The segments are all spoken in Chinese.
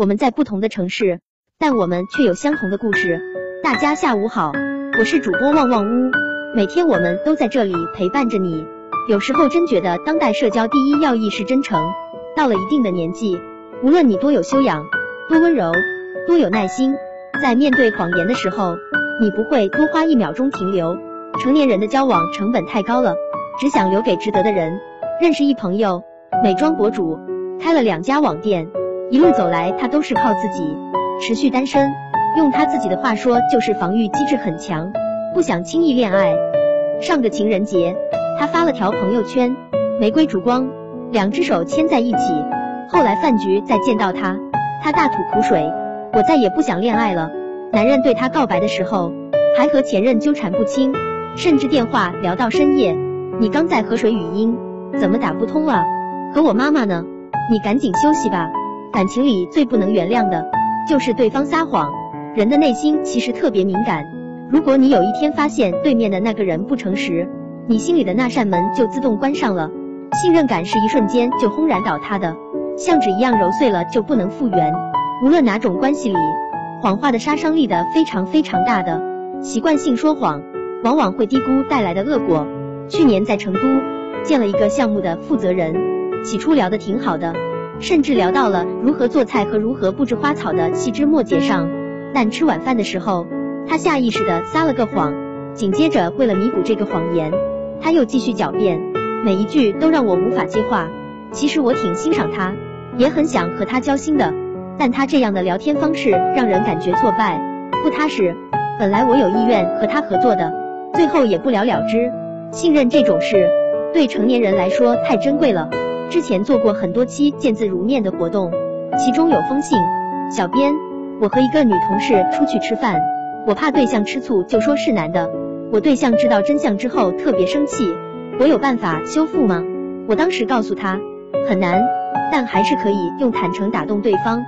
我们在不同的城市，但我们却有相同的故事。大家下午好，我是主播旺旺屋，每天我们都在这里陪伴着你。有时候真觉得当代社交第一要义是真诚。到了一定的年纪，无论你多有修养、多温柔、多有耐心，在面对谎言的时候，你不会多花一秒钟停留。成年人的交往成本太高了，只想留给值得的人。认识一朋友，美妆博主，开了两家网店，一路走来他都是靠自己，持续单身。用他自己的话说，就是防御机制很强，不想轻易恋爱。上个情人节，他发了条朋友圈，玫瑰烛光，两只手牵在一起。后来饭局再见到他，他大吐苦水，我再也不想恋爱了。男人对他告白的时候，还和前任纠缠不清，甚至电话聊到深夜。你刚在河水语音。怎么打不通了？和我妈妈呢？你赶紧休息吧。感情里最不能原谅的就是对方撒谎。人的内心其实特别敏感，如果你有一天发现对面的那个人不诚实，你心里的那扇门就自动关上了。信任感是一瞬间就轰然倒塌的，像纸一样揉碎了就不能复原。无论哪种关系里，谎话的杀伤力的非常非常大的。习惯性说谎，往往会低估带来的恶果。去年在成都。见了一个项目的负责人，起初聊得挺好的，甚至聊到了如何做菜和如何布置花草的细枝末节上。但吃晚饭的时候，他下意识的撒了个谎，紧接着为了弥补这个谎言，他又继续狡辩，每一句都让我无法接话。其实我挺欣赏他，也很想和他交心的，但他这样的聊天方式让人感觉挫败、不踏实。本来我有意愿和他合作的，最后也不了了之。信任这种事。对成年人来说太珍贵了。之前做过很多期见字如面的活动，其中有封信。小编，我和一个女同事出去吃饭，我怕对象吃醋就说是男的。我对象知道真相之后特别生气，我有办法修复吗？我当时告诉他很难，但还是可以用坦诚打动对方。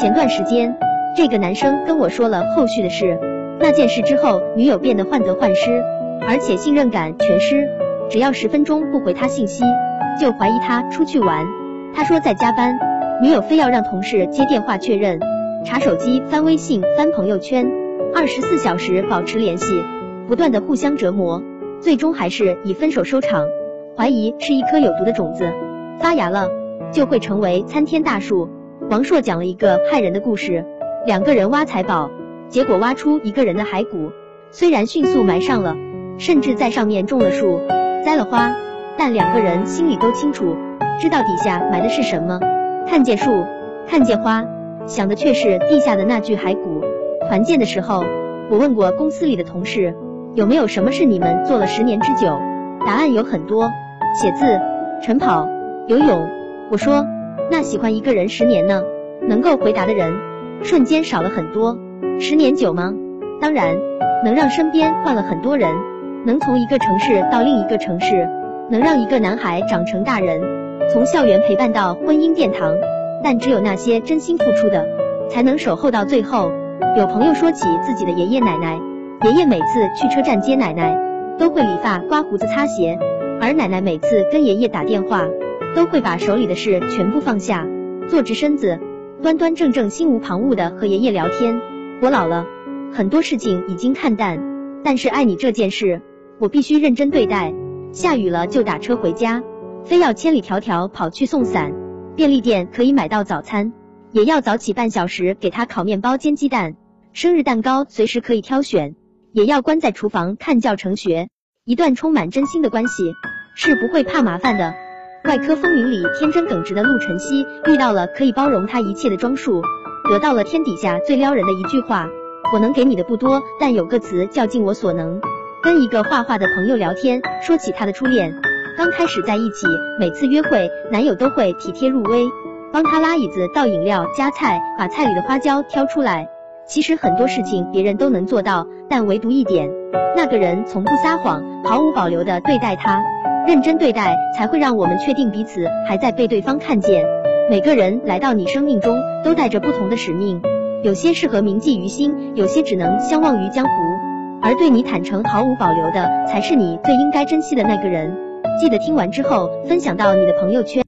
前段时间，这个男生跟我说了后续的事。那件事之后，女友变得患得患失，而且信任感全失。只要十分钟不回他信息，就怀疑他出去玩。他说在加班，女友非要让同事接电话确认，查手机、翻微信、翻朋友圈，二十四小时保持联系，不断的互相折磨，最终还是以分手收场。怀疑是一颗有毒的种子，发芽了就会成为参天大树。王朔讲了一个害人的故事：两个人挖财宝，结果挖出一个人的骸骨，虽然迅速埋上了，甚至在上面种了树。栽了花，但两个人心里都清楚，知道底下埋的是什么。看见树，看见花，想的却是地下的那具骸骨。团建的时候，我问过公司里的同事，有没有什么是你们做了十年之久？答案有很多，写字、晨跑、游泳。我说，那喜欢一个人十年呢？能够回答的人瞬间少了很多。十年久吗？当然，能让身边换了很多人。能从一个城市到另一个城市，能让一个男孩长成大人，从校园陪伴到婚姻殿堂。但只有那些真心付出的，才能守候到最后。有朋友说起自己的爷爷奶奶，爷爷每次去车站接奶奶，都会理发、刮胡子、擦鞋，而奶奶每次跟爷爷打电话，都会把手里的事全部放下，坐直身子，端端正正、心无旁骛的和爷爷聊天。我老了，很多事情已经看淡，但是爱你这件事。我必须认真对待。下雨了就打车回家，非要千里迢迢跑去送伞。便利店可以买到早餐，也要早起半小时给他烤面包煎鸡蛋。生日蛋糕随时可以挑选，也要关在厨房看教程学。一段充满真心的关系是不会怕麻烦的。外科风云里天真耿直的陆晨曦遇到了可以包容他一切的庄树，得到了天底下最撩人的一句话：我能给你的不多，但有个词叫尽我所能。跟一个画画的朋友聊天，说起他的初恋，刚开始在一起，每次约会，男友都会体贴入微，帮他拉椅子、倒饮料、夹菜，把菜里的花椒挑出来。其实很多事情别人都能做到，但唯独一点，那个人从不撒谎，毫无保留的对待他，认真对待，才会让我们确定彼此还在被对方看见。每个人来到你生命中，都带着不同的使命，有些适合铭记于心，有些只能相忘于江湖。而对你坦诚毫无保留的，才是你最应该珍惜的那个人。记得听完之后分享到你的朋友圈。